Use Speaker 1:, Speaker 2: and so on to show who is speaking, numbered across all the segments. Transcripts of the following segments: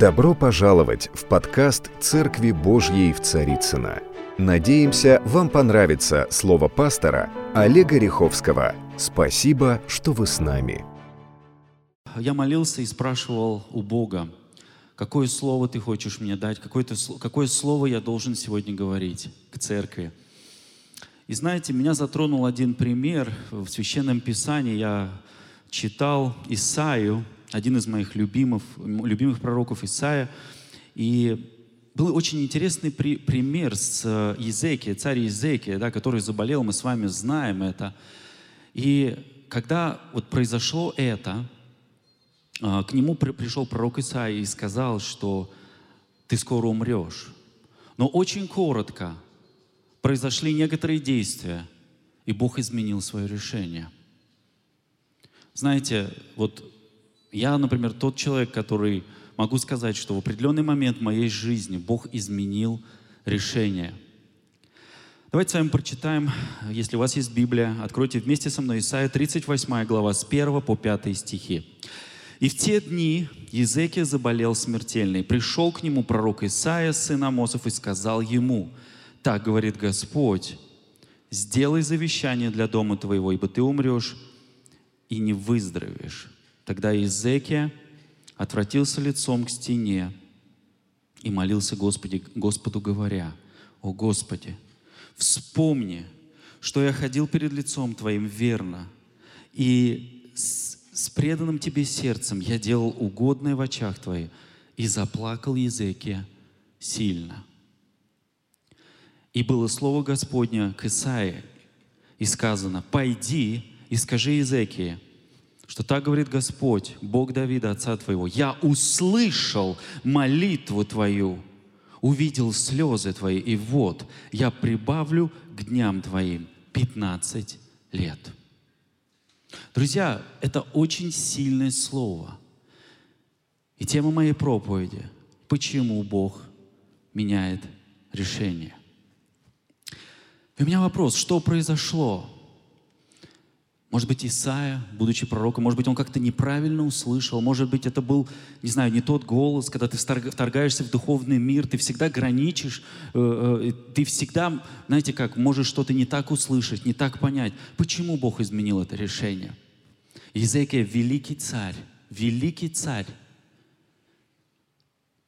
Speaker 1: Добро пожаловать в подкаст «Церкви Божьей в Царицына. Надеемся, вам понравится слово пастора Олега Риховского. Спасибо, что вы с нами.
Speaker 2: Я молился и спрашивал у Бога, какое слово ты хочешь мне дать, какое, -то, какое слово я должен сегодня говорить к церкви. И знаете, меня затронул один пример в Священном Писании. Я читал Исаию, один из моих любимых, любимых пророков Исаия. И был очень интересный при, пример с Езекия, царь Езекия, да, который заболел, мы с вами знаем это. И когда вот произошло это, а, к нему при, пришел пророк Исаия и сказал, что ты скоро умрешь. Но очень коротко произошли некоторые действия, и Бог изменил свое решение. Знаете, вот я, например, тот человек, который могу сказать, что в определенный момент моей жизни Бог изменил решение. Давайте с вами прочитаем, если у вас есть Библия, откройте вместе со мной Исайя 38 глава с 1 по 5 стихи. «И в те дни Езекия заболел смертельно, пришел к нему пророк Исаия, сын Амосов, и сказал ему, «Так говорит Господь, сделай завещание для дома твоего, ибо ты умрешь и не выздоровеешь». Тогда Иезекия отвратился лицом к стене и молился Господи, Господу, говоря, «О Господи, вспомни, что я ходил перед лицом Твоим верно, и с, с преданным Тебе сердцем я делал угодное в очах Твоих, и заплакал Езекия сильно». И было слово Господня к Исаии, и сказано, «Пойди и скажи Езекии, что так говорит Господь, Бог Давида, отца твоего, я услышал молитву твою, увидел слезы твои, и вот я прибавлю к дням твоим 15 лет. Друзья, это очень сильное слово. И тема моей проповеди – почему Бог меняет решение. И у меня вопрос, что произошло? Может быть, Исаия, будучи пророком, может быть, он как-то неправильно услышал, может быть, это был, не знаю, не тот голос, когда ты вторгаешься в духовный мир, ты всегда граничишь, э, э, ты всегда, знаете как, можешь что-то не так услышать, не так понять. Почему Бог изменил это решение? Иезекия – великий царь, великий царь,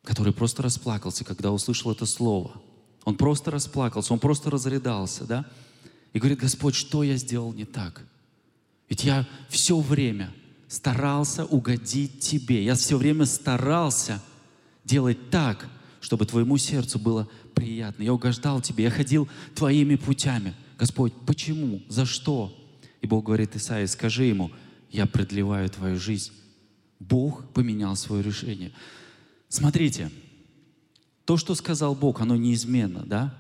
Speaker 2: который просто расплакался, когда услышал это слово. Он просто расплакался, он просто разрыдался, да? И говорит, Господь, что я сделал не так? Ведь я все время старался угодить Тебе. Я все время старался делать так, чтобы Твоему сердцу было приятно. Я угождал Тебе, я ходил Твоими путями. Господь, почему? За что? И Бог говорит Исаии, скажи ему, я продлеваю твою жизнь. Бог поменял свое решение. Смотрите, то, что сказал Бог, оно неизменно, да?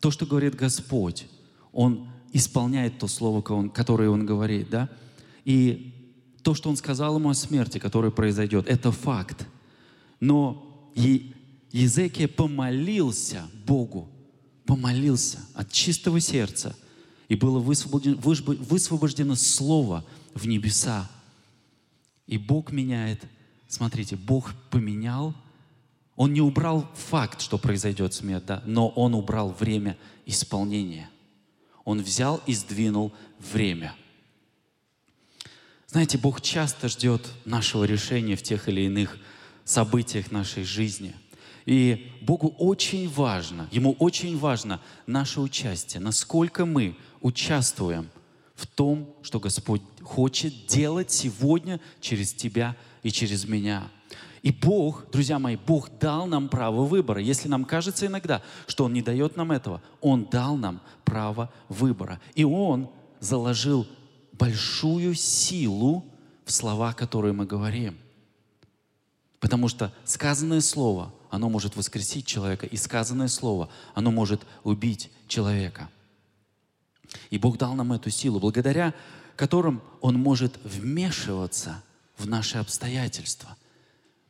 Speaker 2: То, что говорит Господь, Он исполняет то слово, которое он говорит, да? И то, что он сказал ему о смерти, которая произойдет, это факт. Но Езекия помолился Богу, помолился от чистого сердца, и было высвобождено, высвобождено слово в небеса. И Бог меняет, смотрите, Бог поменял, Он не убрал факт, что произойдет смерть, да, но Он убрал время исполнения – он взял и сдвинул время. Знаете, Бог часто ждет нашего решения в тех или иных событиях нашей жизни. И Богу очень важно, Ему очень важно наше участие, насколько мы участвуем в том, что Господь хочет делать сегодня через тебя и через меня. И Бог, друзья мои, Бог дал нам право выбора. Если нам кажется иногда, что Он не дает нам этого, Он дал нам право выбора. И Он заложил большую силу в слова, которые мы говорим. Потому что сказанное слово, оно может воскресить человека, и сказанное слово, оно может убить человека. И Бог дал нам эту силу, благодаря которым Он может вмешиваться в наши обстоятельства.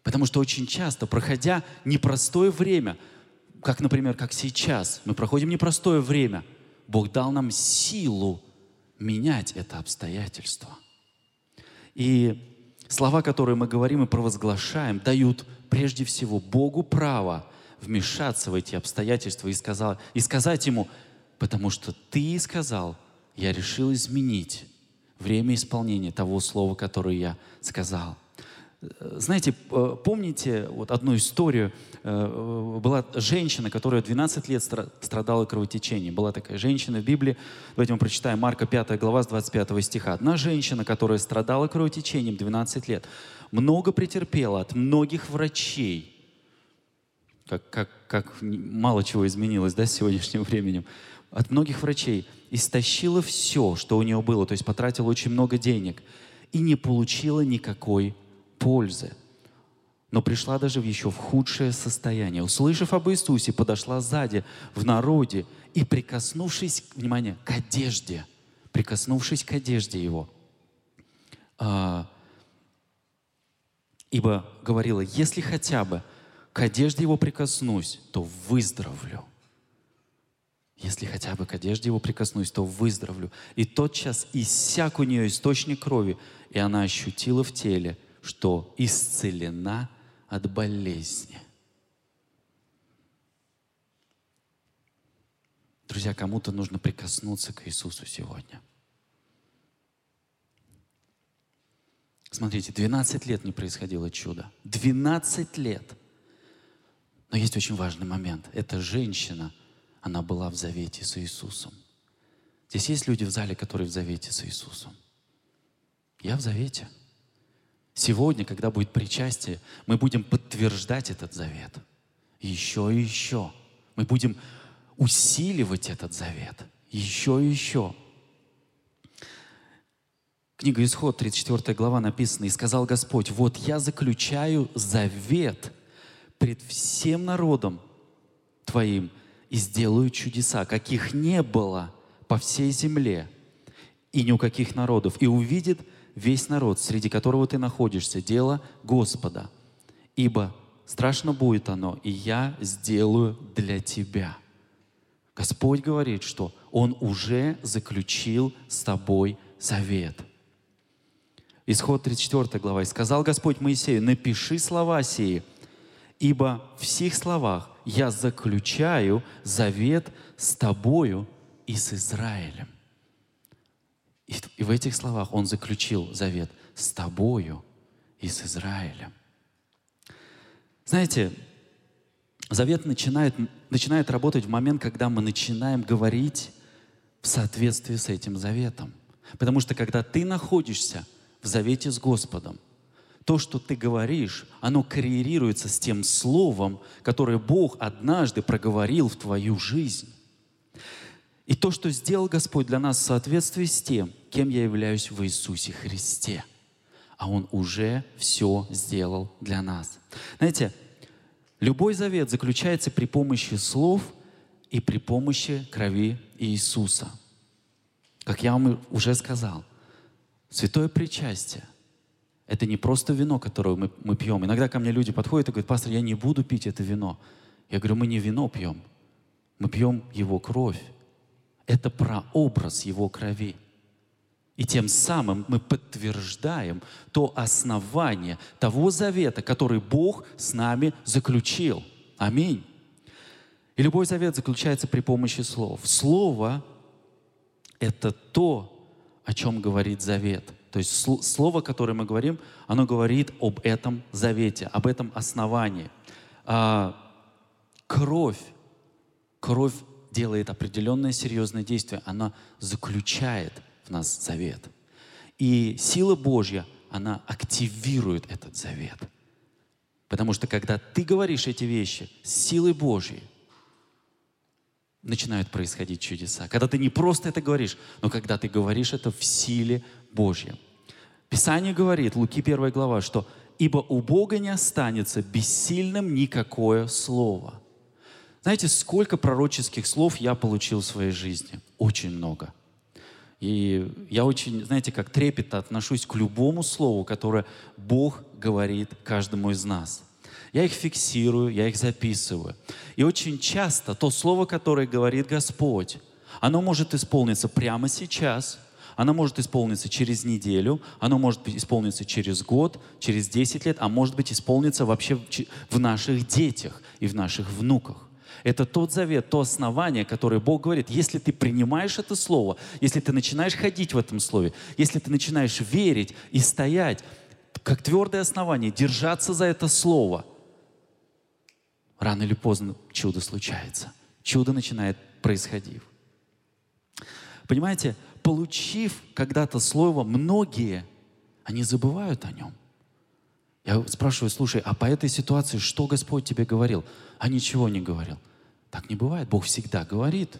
Speaker 2: Потому что очень часто, проходя непростое время, как, например, как сейчас, мы проходим непростое время, Бог дал нам силу менять это обстоятельство. И слова, которые мы говорим и провозглашаем, дают прежде всего Богу право вмешаться в эти обстоятельства и, сказал, и сказать ему, потому что ты сказал, я решил изменить время исполнения того слова, которое я сказал. Знаете, э, помните вот одну историю? Э, была женщина, которая 12 лет страдала кровотечением. Была такая женщина в Библии. Давайте мы прочитаем Марка 5 глава с 25 стиха. Одна женщина, которая страдала кровотечением 12 лет, много претерпела от многих врачей. Как, как, как мало чего изменилось да, с сегодняшним временем. От многих врачей. Истощила все, что у нее было. То есть потратила очень много денег. И не получила никакой пользы. Но пришла даже в еще в худшее состояние. Услышав об Иисусе, подошла сзади, в народе, и прикоснувшись, внимание, к одежде, прикоснувшись к одежде его, а, ибо говорила, если хотя бы к одежде его прикоснусь, то выздоровлю. Если хотя бы к одежде его прикоснусь, то выздоровлю. И тотчас иссяк у нее источник крови, и она ощутила в теле – что исцелена от болезни. Друзья, кому-то нужно прикоснуться к Иисусу сегодня. Смотрите, 12 лет не происходило чудо. 12 лет. Но есть очень важный момент. Эта женщина, она была в завете с Иисусом. Здесь есть люди в зале, которые в завете с Иисусом. Я в завете – Сегодня, когда будет причастие, мы будем подтверждать этот завет. Еще и еще. Мы будем усиливать этот завет. Еще и еще. Книга Исход, 34 глава написана, «И сказал Господь, вот я заключаю завет пред всем народом твоим и сделаю чудеса, каких не было по всей земле и ни у каких народов, и увидит весь народ, среди которого ты находишься, дело Господа. Ибо страшно будет оно, и я сделаю для тебя. Господь говорит, что Он уже заключил с тобой завет. Исход 34 глава. «И сказал Господь Моисею, напиши слова сии, ибо в сих словах я заключаю завет с тобою и с Израилем. И, и в этих словах он заключил завет с тобою и с Израилем. Знаете, завет начинает, начинает работать в момент, когда мы начинаем говорить в соответствии с этим заветом. Потому что когда ты находишься в завете с Господом, то, что ты говоришь, оно коррелируется с тем словом, которое Бог однажды проговорил в твою жизнь. И то, что сделал Господь для нас в соответствии с тем, кем я являюсь в Иисусе Христе. А Он уже все сделал для нас. Знаете, любой завет заключается при помощи слов и при помощи крови Иисуса. Как я вам уже сказал, святое причастие – это не просто вино, которое мы, мы пьем. Иногда ко мне люди подходят и говорят, пастор, я не буду пить это вино. Я говорю, мы не вино пьем, мы пьем Его кровь это прообраз Его крови. И тем самым мы подтверждаем то основание того завета, который Бог с нами заключил. Аминь. И любой завет заключается при помощи слов. Слово — это то, о чем говорит завет. То есть слово, которое мы говорим, оно говорит об этом завете, об этом основании. А, кровь, кровь делает определенное серьезное действие, она заключает в нас завет. И сила Божья, она активирует этот завет. Потому что когда ты говоришь эти вещи с силой Божьей, начинают происходить чудеса. Когда ты не просто это говоришь, но когда ты говоришь это в силе Божьей. Писание говорит, Луки 1 глава, что «Ибо у Бога не останется бессильным никакое слово». Знаете, сколько пророческих слов я получил в своей жизни? Очень много. И я очень, знаете, как трепетно отношусь к любому слову, которое Бог говорит каждому из нас. Я их фиксирую, я их записываю. И очень часто то слово, которое говорит Господь, оно может исполниться прямо сейчас, Она может исполниться через неделю, она может исполниться через год, через 10 лет, а может быть исполниться вообще в наших детях и в наших внуках. Это тот завет, то основание, которое Бог говорит, если ты принимаешь это слово, если ты начинаешь ходить в этом слове, если ты начинаешь верить и стоять, как твердое основание, держаться за это слово, рано или поздно чудо случается. Чудо начинает происходить. Понимаете, получив когда-то слово, многие, они забывают о нем. Я спрашиваю, слушай, а по этой ситуации что Господь тебе говорил? А ничего не говорил. Так не бывает. Бог всегда говорит.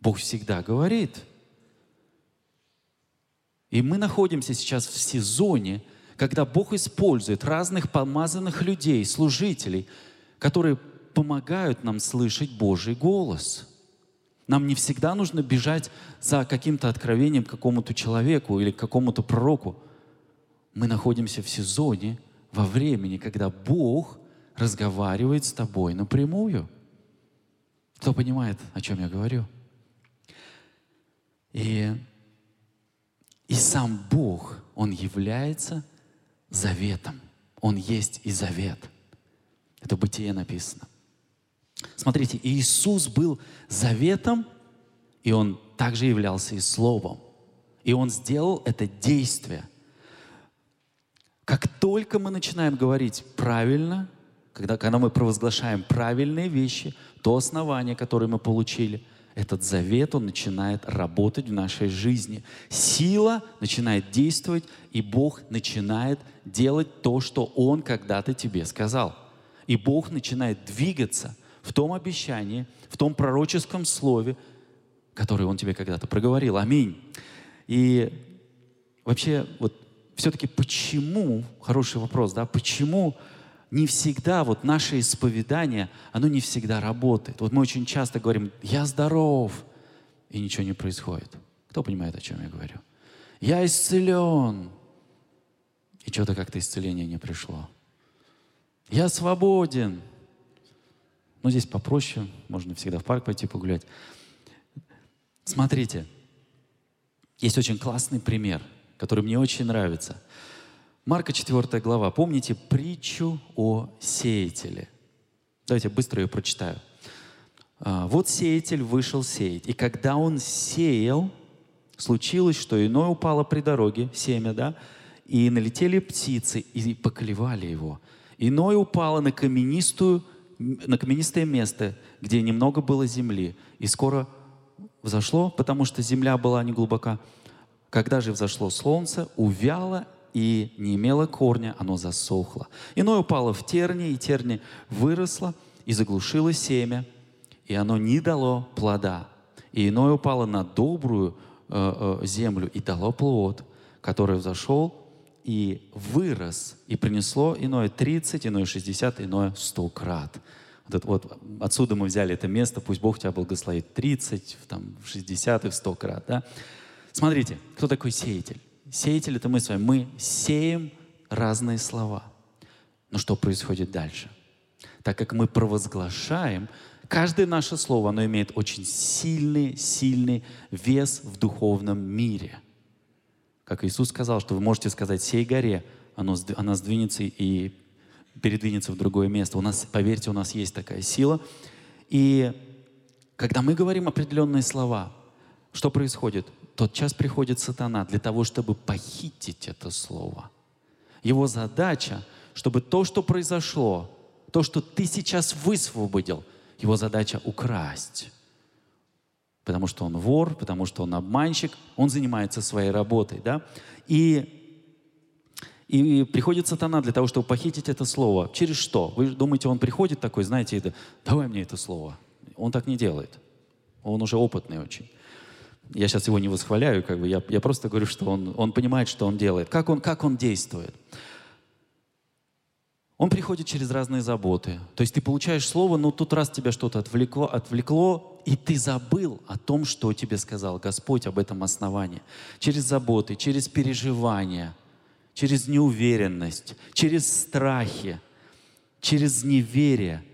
Speaker 2: Бог всегда говорит. И мы находимся сейчас в сезоне, когда Бог использует разных помазанных людей, служителей, которые помогают нам слышать Божий голос. Нам не всегда нужно бежать за каким-то откровением к какому-то человеку или к какому-то пророку. Мы находимся в сезоне, во времени, когда Бог разговаривает с тобой напрямую. Кто понимает, о чем я говорю? И, и сам Бог, Он является заветом. Он есть и завет. Это бытие написано. Смотрите, Иисус был заветом, и Он также являлся и Словом. И Он сделал это действие. Как только мы начинаем говорить правильно, когда, когда мы провозглашаем правильные вещи, то основание, которое мы получили, этот завет, он начинает работать в нашей жизни. Сила начинает действовать, и Бог начинает делать то, что Он когда-то тебе сказал. И Бог начинает двигаться в том обещании, в том пророческом слове, которое Он тебе когда-то проговорил. Аминь. И вообще, вот все-таки почему, хороший вопрос, да, почему не всегда вот наше исповедание, оно не всегда работает. Вот мы очень часто говорим, я здоров, и ничего не происходит. Кто понимает, о чем я говорю? Я исцелен, и что-то как-то исцеление не пришло. Я свободен. Ну, здесь попроще, можно всегда в парк пойти погулять. Смотрите, есть очень классный пример, который мне очень нравится – Марка 4 глава. Помните притчу о сеятеле? Давайте быстро ее прочитаю. А, вот сеятель вышел сеять, и когда он сеял, случилось, что иное упало при дороге, семя, да, и налетели птицы и поклевали его. Иное упало на каменистую, на каменистое место, где немного было земли, и скоро взошло, потому что земля была не глубока. Когда же взошло солнце, увяло и не имело корня, оно засохло. Иное упало в терни, и терни выросло и заглушило семя, и оно не дало плода. И иное упало на добрую э, э, землю и дало плод, который взошел и вырос, и принесло иное 30, иное 60, иное 100 крат. Вот, это, вот отсюда мы взяли это место, пусть Бог тебя благословит 30, там, 60 и 100 крат. Да? Смотрите, кто такой сеятель? Сеятель — это мы с вами. Мы сеем разные слова. Но что происходит дальше? Так как мы провозглашаем, каждое наше слово, оно имеет очень сильный, сильный вес в духовном мире. Как Иисус сказал, что вы можете сказать «сей горе», оно, она сдвинется и передвинется в другое место. У нас, поверьте, у нас есть такая сила. И когда мы говорим определенные слова, что происходит? Тот час приходит сатана для того, чтобы похитить это слово. Его задача, чтобы то, что произошло, то, что ты сейчас высвободил, его задача украсть. Потому что он вор, потому что он обманщик, он занимается своей работой. Да? И, и приходит сатана для того, чтобы похитить это слово. Через что? Вы думаете, он приходит такой, знаете, давай мне это слово. Он так не делает. Он уже опытный очень я сейчас его не восхваляю, как бы, я, я просто говорю, что он, он понимает, что он делает, как он, как он действует. Он приходит через разные заботы. То есть ты получаешь слово, но тут раз тебя что-то отвлекло, отвлекло, и ты забыл о том, что тебе сказал Господь об этом основании. Через заботы, через переживания, через неуверенность, через страхи, через неверие.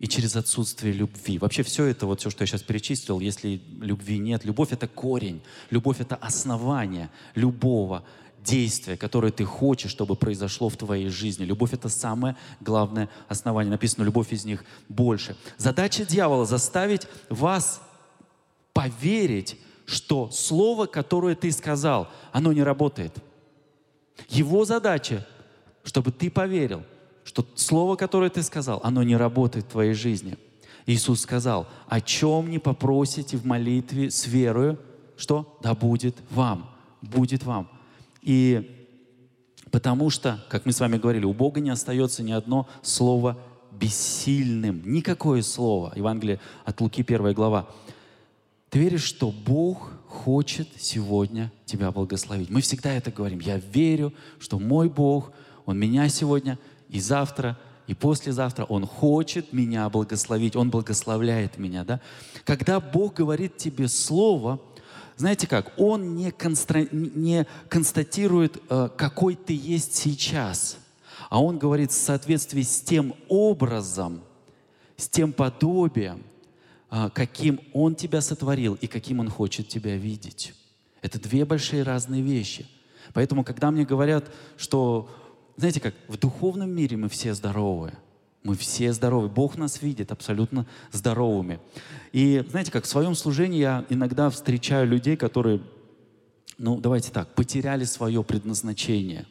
Speaker 2: И через отсутствие любви. Вообще все это, вот все, что я сейчас перечислил, если любви нет, любовь — это корень, любовь — это основание любого действия, которое ты хочешь, чтобы произошло в твоей жизни. Любовь — это самое главное основание. Написано, любовь из них больше. Задача дьявола — заставить вас поверить, что слово, которое ты сказал, оно не работает. Его задача, чтобы ты поверил, что слово, которое ты сказал, оно не работает в твоей жизни. Иисус сказал, о чем не попросите в молитве с верою, что? Да будет вам, будет вам. И потому что, как мы с вами говорили, у Бога не остается ни одно слово бессильным. Никакое слово. Евангелие от Луки, первая глава. Ты веришь, что Бог хочет сегодня тебя благословить. Мы всегда это говорим. Я верю, что мой Бог, Он меня сегодня и завтра, и послезавтра Он хочет меня благословить. Он благословляет меня. Да? Когда Бог говорит тебе слово, знаете как, Он не, констра... не констатирует, э, какой ты есть сейчас, а Он говорит в соответствии с тем образом, с тем подобием, э, каким Он тебя сотворил и каким Он хочет тебя видеть. Это две большие разные вещи. Поэтому, когда мне говорят, что, знаете как, в духовном мире мы все здоровые, мы все здоровы. Бог нас видит абсолютно здоровыми. И знаете, как в своем служении я иногда встречаю людей, которые, ну давайте так, потеряли свое предназначение.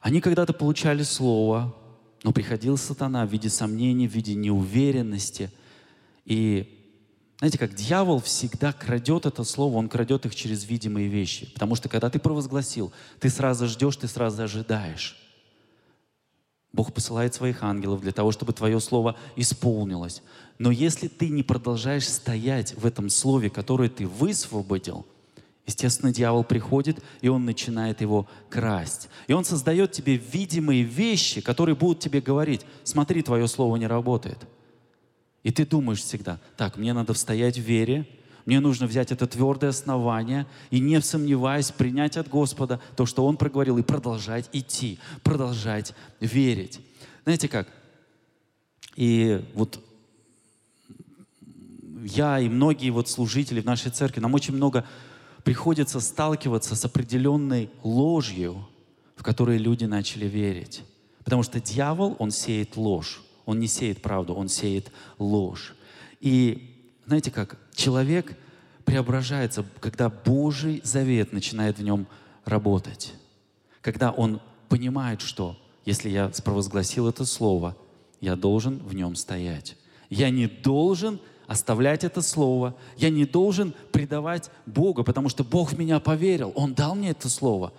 Speaker 2: Они когда-то получали слово, но приходил сатана в виде сомнений, в виде неуверенности. И знаете, как дьявол всегда крадет это слово, он крадет их через видимые вещи. Потому что когда ты провозгласил, ты сразу ждешь, ты сразу ожидаешь. Бог посылает своих ангелов для того, чтобы твое слово исполнилось. Но если ты не продолжаешь стоять в этом слове, которое ты высвободил, естественно, дьявол приходит, и он начинает его красть. И он создает тебе видимые вещи, которые будут тебе говорить, смотри, твое слово не работает. И ты думаешь всегда, так, мне надо стоять в вере, мне нужно взять это твердое основание и, не сомневаясь, принять от Господа то, что Он проговорил, и продолжать идти, продолжать верить. Знаете как? И вот я и многие вот служители в нашей церкви, нам очень много приходится сталкиваться с определенной ложью, в которой люди начали верить. Потому что дьявол, он сеет ложь. Он не сеет правду, он сеет ложь. И знаете как, человек преображается, когда Божий завет начинает в нем работать. Когда он понимает, что если я спровозгласил это слово, я должен в нем стоять. Я не должен оставлять это слово. Я не должен предавать Бога, потому что Бог меня поверил. Он дал мне это слово.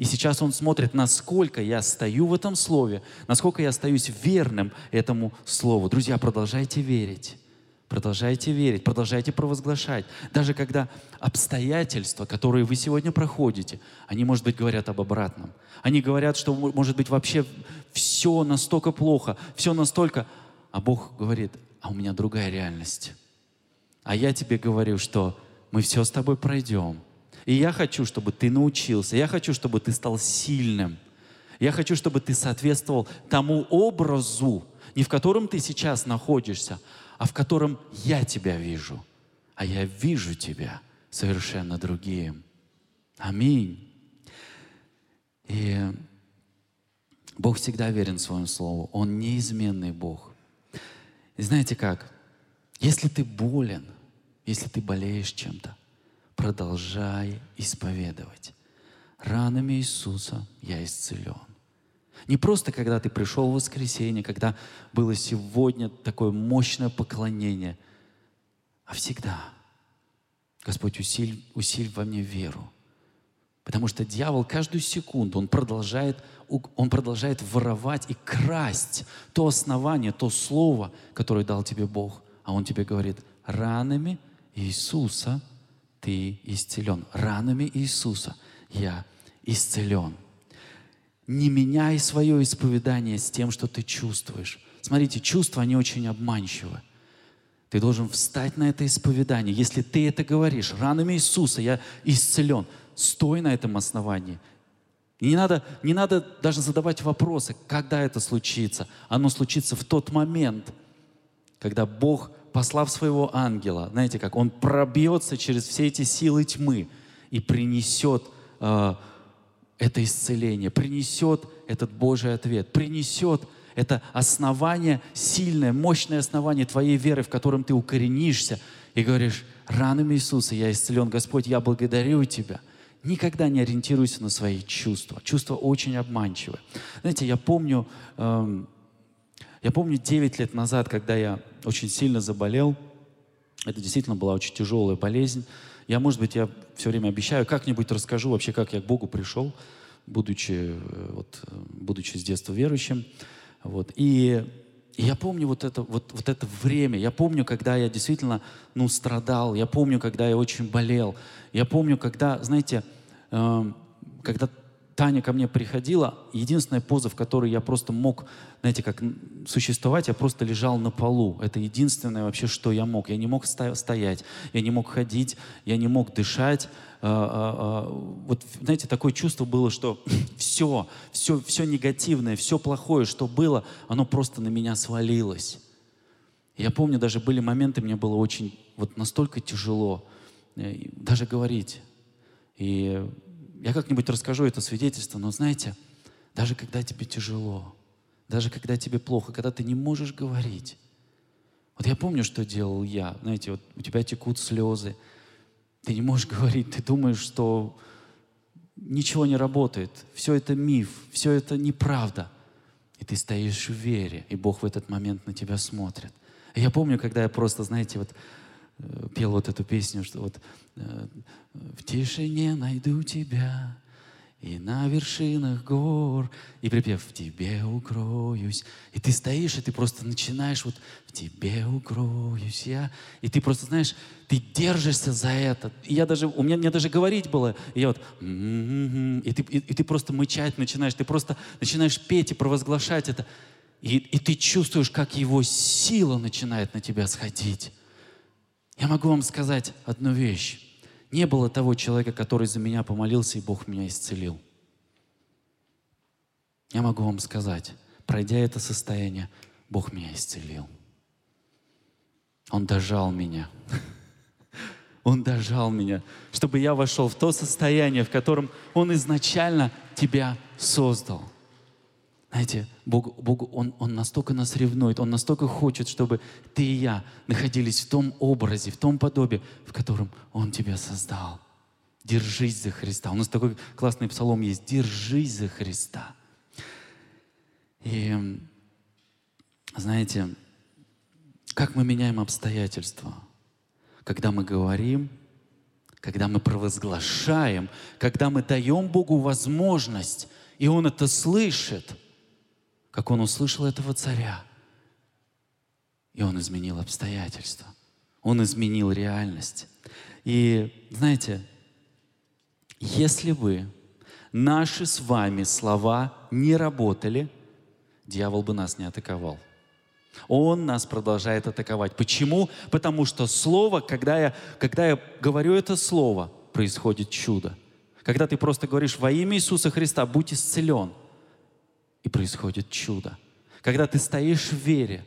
Speaker 2: И сейчас Он смотрит, насколько я стою в этом слове, насколько я остаюсь верным этому слову. Друзья, продолжайте верить. Продолжайте верить, продолжайте провозглашать. Даже когда обстоятельства, которые вы сегодня проходите, они, может быть, говорят об обратном. Они говорят, что, может быть, вообще все настолько плохо, все настолько... А Бог говорит, а у меня другая реальность. А я тебе говорю, что мы все с тобой пройдем. И я хочу, чтобы ты научился. Я хочу, чтобы ты стал сильным. Я хочу, чтобы ты соответствовал тому образу, не в котором ты сейчас находишься, а в котором я тебя вижу, а я вижу тебя совершенно другим. Аминь. И Бог всегда верен своему слову. Он неизменный Бог. И знаете как? Если ты болен, если ты болеешь чем-то, продолжай исповедовать. Ранами Иисуса я исцелен. Не просто, когда ты пришел в воскресенье, когда было сегодня такое мощное поклонение, а всегда. Господь, усиль, усиль во мне веру. Потому что дьявол каждую секунду, он продолжает, он продолжает воровать и красть то основание, то слово, которое дал тебе Бог. А он тебе говорит, ранами Иисуса ты исцелен. Ранами Иисуса я исцелен. Не меняй свое исповедание с тем, что ты чувствуешь. Смотрите, чувства, они очень обманчивы. Ты должен встать на это исповедание. Если ты это говоришь, ранами Иисуса я исцелен, стой на этом основании. не надо, не надо даже задавать вопросы, когда это случится. Оно случится в тот момент, когда Бог, послав своего ангела, знаете как, Он пробьется через все эти силы тьмы и принесет э, это исцеление, принесет этот Божий ответ, принесет это основание, сильное, мощное основание твоей веры, в котором ты укоренишься и говоришь, ранами Иисуса я исцелен. Господь, я благодарю Тебя. Никогда не ориентируйся на свои чувства. Чувства очень обманчивы. Знаете, я помню, эм, я помню 9 лет назад, когда я очень сильно заболел, это действительно была очень тяжелая болезнь. Я, может быть, я все время обещаю, как-нибудь расскажу вообще, как я к Богу пришел, будучи, э, вот, э, будучи с детства верующим. Вот. И, я помню вот это, вот, вот это время. Я помню, когда я действительно ну, страдал. Я помню, когда я очень болел. Я помню, когда, знаете, э, когда Таня ко мне приходила, единственная поза, в которой я просто мог, знаете, как существовать, я просто лежал на полу. Это единственное вообще, что я мог. Я не мог стоять, я не мог ходить, я не мог дышать. А, а, а, вот, знаете, такое чувство было, что все, все, все негативное, все плохое, что было, оно просто на меня свалилось. Я помню, даже были моменты, мне было очень, вот настолько тяжело э, даже говорить. И я как-нибудь расскажу это свидетельство, но знаете, даже когда тебе тяжело, даже когда тебе плохо, когда ты не можешь говорить. Вот я помню, что делал я. Знаете, вот у тебя текут слезы, ты не можешь говорить, ты думаешь, что ничего не работает, все это миф, все это неправда. И ты стоишь в вере, и Бог в этот момент на тебя смотрит. И я помню, когда я просто, знаете, вот пел вот эту песню, что вот э, в тишине найду тебя, и на вершинах гор, и припев «В тебе укроюсь». И ты стоишь, и ты просто начинаешь вот «В тебе укроюсь я». И ты просто, знаешь, ты держишься за это. И я даже, у меня, мне даже говорить было, и я вот «М-м-м», и ты, и, и ты просто мычать начинаешь, ты просто начинаешь петь и провозглашать это. И, и ты чувствуешь, как его сила начинает на тебя сходить. Я могу вам сказать одну вещь. Не было того человека, который за меня помолился, и Бог меня исцелил. Я могу вам сказать, пройдя это состояние, Бог меня исцелил. Он дожал меня. Он дожал меня, чтобы я вошел в то состояние, в котором Он изначально тебя создал. Знаете, Бог, Бог он, он настолько нас ревнует, Он настолько хочет, чтобы ты и я находились в том образе, в том подобии, в котором Он тебя создал. Держись за Христа. У нас такой классный псалом есть. Держись за Христа. И знаете, как мы меняем обстоятельства? Когда мы говорим, когда мы провозглашаем, когда мы даем Богу возможность, и Он это слышит – как он услышал этого царя. И он изменил обстоятельства. Он изменил реальность. И знаете, если бы наши с вами слова не работали, дьявол бы нас не атаковал. Он нас продолжает атаковать. Почему? Потому что слово, когда я, когда я говорю это слово, происходит чудо. Когда ты просто говоришь во имя Иисуса Христа, будь исцелен – и происходит чудо. Когда ты стоишь в вере,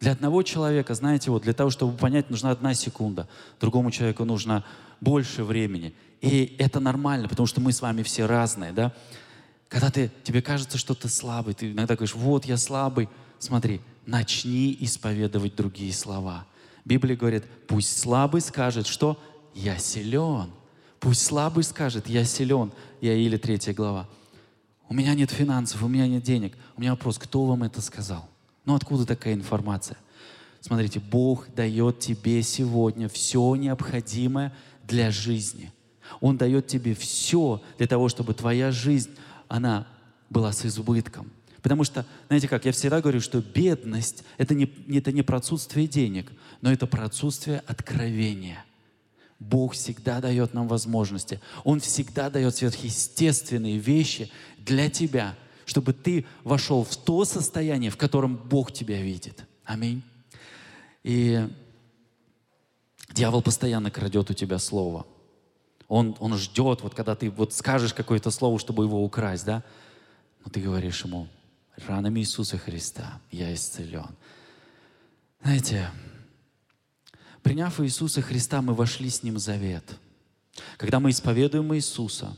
Speaker 2: для одного человека, знаете, вот для того, чтобы понять, нужна одна секунда, другому человеку нужно больше времени. И это нормально, потому что мы с вами все разные, да? Когда ты, тебе кажется, что ты слабый, ты иногда говоришь, вот я слабый, смотри, начни исповедовать другие слова. Библия говорит, пусть слабый скажет, что я силен. Пусть слабый скажет, я силен. Иаиля 3 глава. У меня нет финансов, у меня нет денег. У меня вопрос, кто вам это сказал? Ну откуда такая информация? Смотрите, Бог дает тебе сегодня все необходимое для жизни. Он дает тебе все для того, чтобы твоя жизнь, она была с избытком. Потому что, знаете как, я всегда говорю, что бедность это не, это не про отсутствие денег, но это про отсутствие откровения – Бог всегда дает нам возможности. Он всегда дает сверхъестественные вещи для тебя, чтобы ты вошел в то состояние, в котором Бог тебя видит. Аминь. И дьявол постоянно крадет у тебя слово. Он, он ждет, вот когда ты вот скажешь какое-то слово, чтобы его украсть, да? Но ты говоришь ему, ранами Иисуса Христа я исцелен. Знаете, приняв Иисуса Христа, мы вошли с Ним в завет. Когда мы исповедуем Иисуса,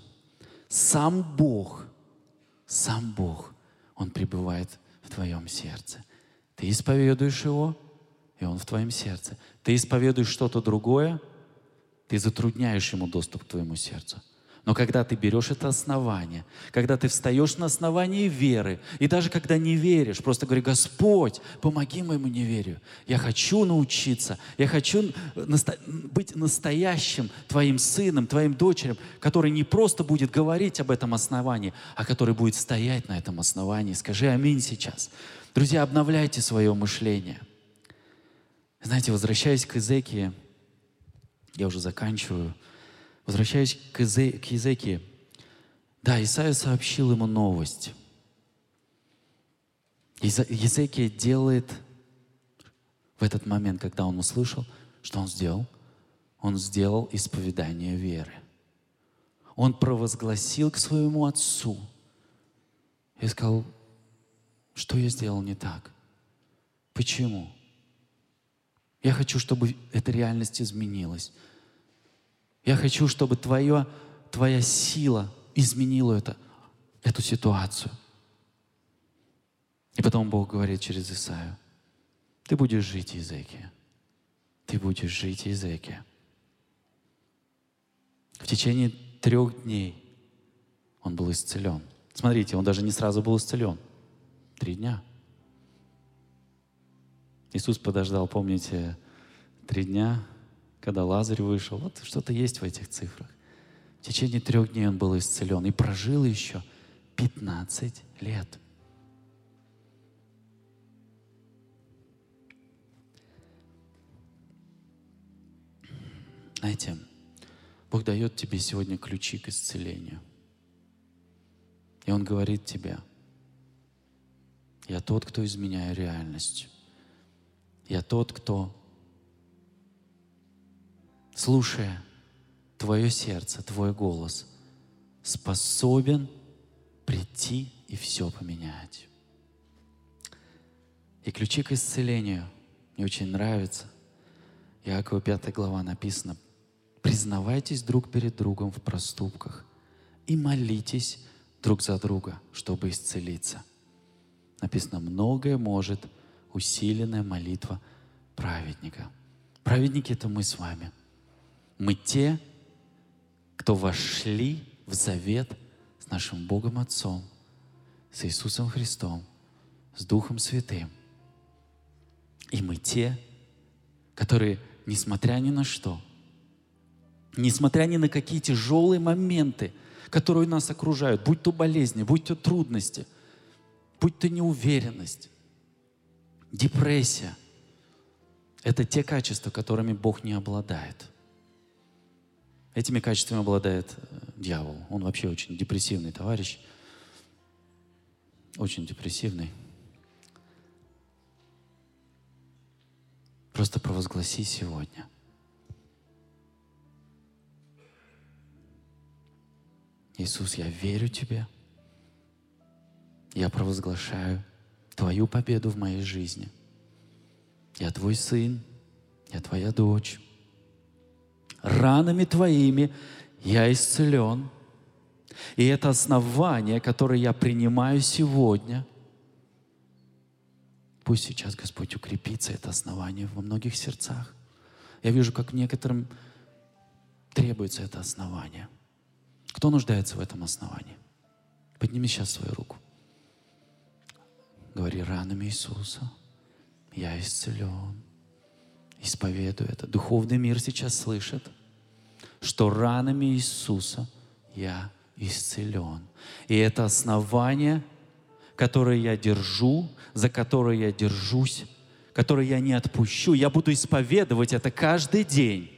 Speaker 2: сам Бог, сам Бог, Он пребывает в твоем сердце. Ты исповедуешь Его, и Он в твоем сердце. Ты исповедуешь что-то другое, ты затрудняешь Ему доступ к твоему сердцу. Но когда ты берешь это основание, когда ты встаешь на основании веры, и даже когда не веришь, просто говори, Господь, помоги моему неверию. Я хочу научиться, я хочу наста- быть настоящим твоим сыном, твоим дочерем, который не просто будет говорить об этом основании, а который будет стоять на этом основании. Скажи аминь сейчас. Друзья, обновляйте свое мышление. Знаете, возвращаясь к Изекии, я уже заканчиваю, Возвращаясь к, Изе, к Езекии, да, Исаия сообщил ему новость. Езекия делает в этот момент, когда он услышал, что он сделал? Он сделал исповедание веры. Он провозгласил к своему отцу и сказал, что я сделал не так? Почему? Я хочу, чтобы эта реальность изменилась. Я хочу, чтобы твоя, твоя сила изменила это, эту ситуацию. И потом Бог говорит через Исаию, ты будешь жить, Езекия. Ты будешь жить, Езекия. В течение трех дней он был исцелен. Смотрите, он даже не сразу был исцелен. Три дня. Иисус подождал, помните, три дня, когда Лазарь вышел. Вот что-то есть в этих цифрах. В течение трех дней он был исцелен и прожил еще 15 лет. Знаете, Бог дает тебе сегодня ключи к исцелению. И Он говорит тебе, я тот, кто изменяю реальность. Я тот, кто слушая твое сердце, твой голос, способен прийти и все поменять. И ключи к исцелению мне очень нравятся. Иакова 5 глава написано, признавайтесь друг перед другом в проступках и молитесь друг за друга, чтобы исцелиться. Написано, многое может усиленная молитва праведника. Праведники — это мы с вами — мы те, кто вошли в завет с нашим Богом Отцом, с Иисусом Христом, с Духом Святым. И мы те, которые, несмотря ни на что, несмотря ни на какие тяжелые моменты, которые нас окружают, будь то болезни, будь то трудности, будь то неуверенность, депрессия, это те качества, которыми Бог не обладает – Этими качествами обладает э, дьявол. Он вообще очень депрессивный товарищ. Очень депрессивный. Просто провозгласи сегодня. Иисус, я верю Тебе. Я провозглашаю Твою победу в моей жизни. Я Твой сын, я Твоя дочь ранами Твоими я исцелен. И это основание, которое я принимаю сегодня, пусть сейчас Господь укрепится, это основание во многих сердцах. Я вижу, как некоторым требуется это основание. Кто нуждается в этом основании? Подними сейчас свою руку. Говори, ранами Иисуса я исцелен. Исповедуй это. Духовный мир сейчас слышит – что ранами Иисуса я исцелен. И это основание, которое я держу, за которое я держусь, которое я не отпущу. Я буду исповедовать это каждый день,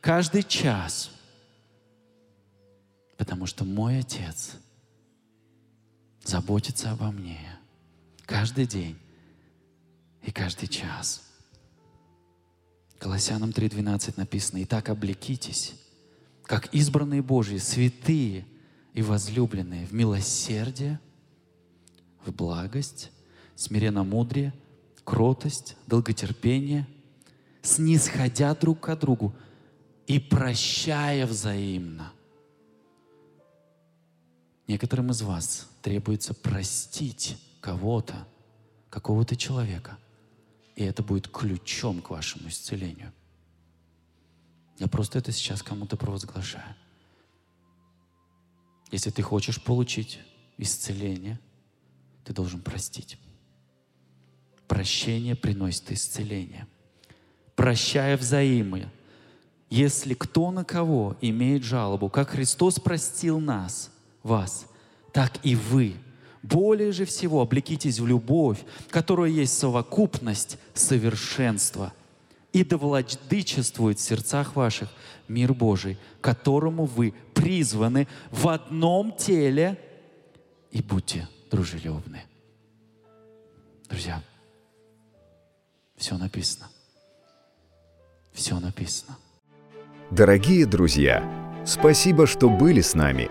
Speaker 2: каждый час, потому что мой Отец заботится обо мне каждый день и каждый час. Колоссянам 3.12 написано, «Итак, облекитесь, как избранные Божьи, святые и возлюбленные, в милосердие, в благость, смиренно мудрее кротость, долготерпение, снисходя друг к другу и прощая взаимно. Некоторым из вас требуется простить кого-то, какого-то человека, и это будет ключом к вашему исцелению. Я просто это сейчас кому-то провозглашаю. Если ты хочешь получить исцеление, ты должен простить. Прощение приносит исцеление. Прощая взаимно. Если кто на кого имеет жалобу, как Христос простил нас, вас, так и вы. Более же всего облекитесь в любовь, которая есть совокупность совершенства. И да владычествует в сердцах ваших мир Божий, которому вы призваны в одном теле, и будьте дружелюбны. Друзья, все написано. Все написано.
Speaker 1: Дорогие друзья, спасибо, что были с нами.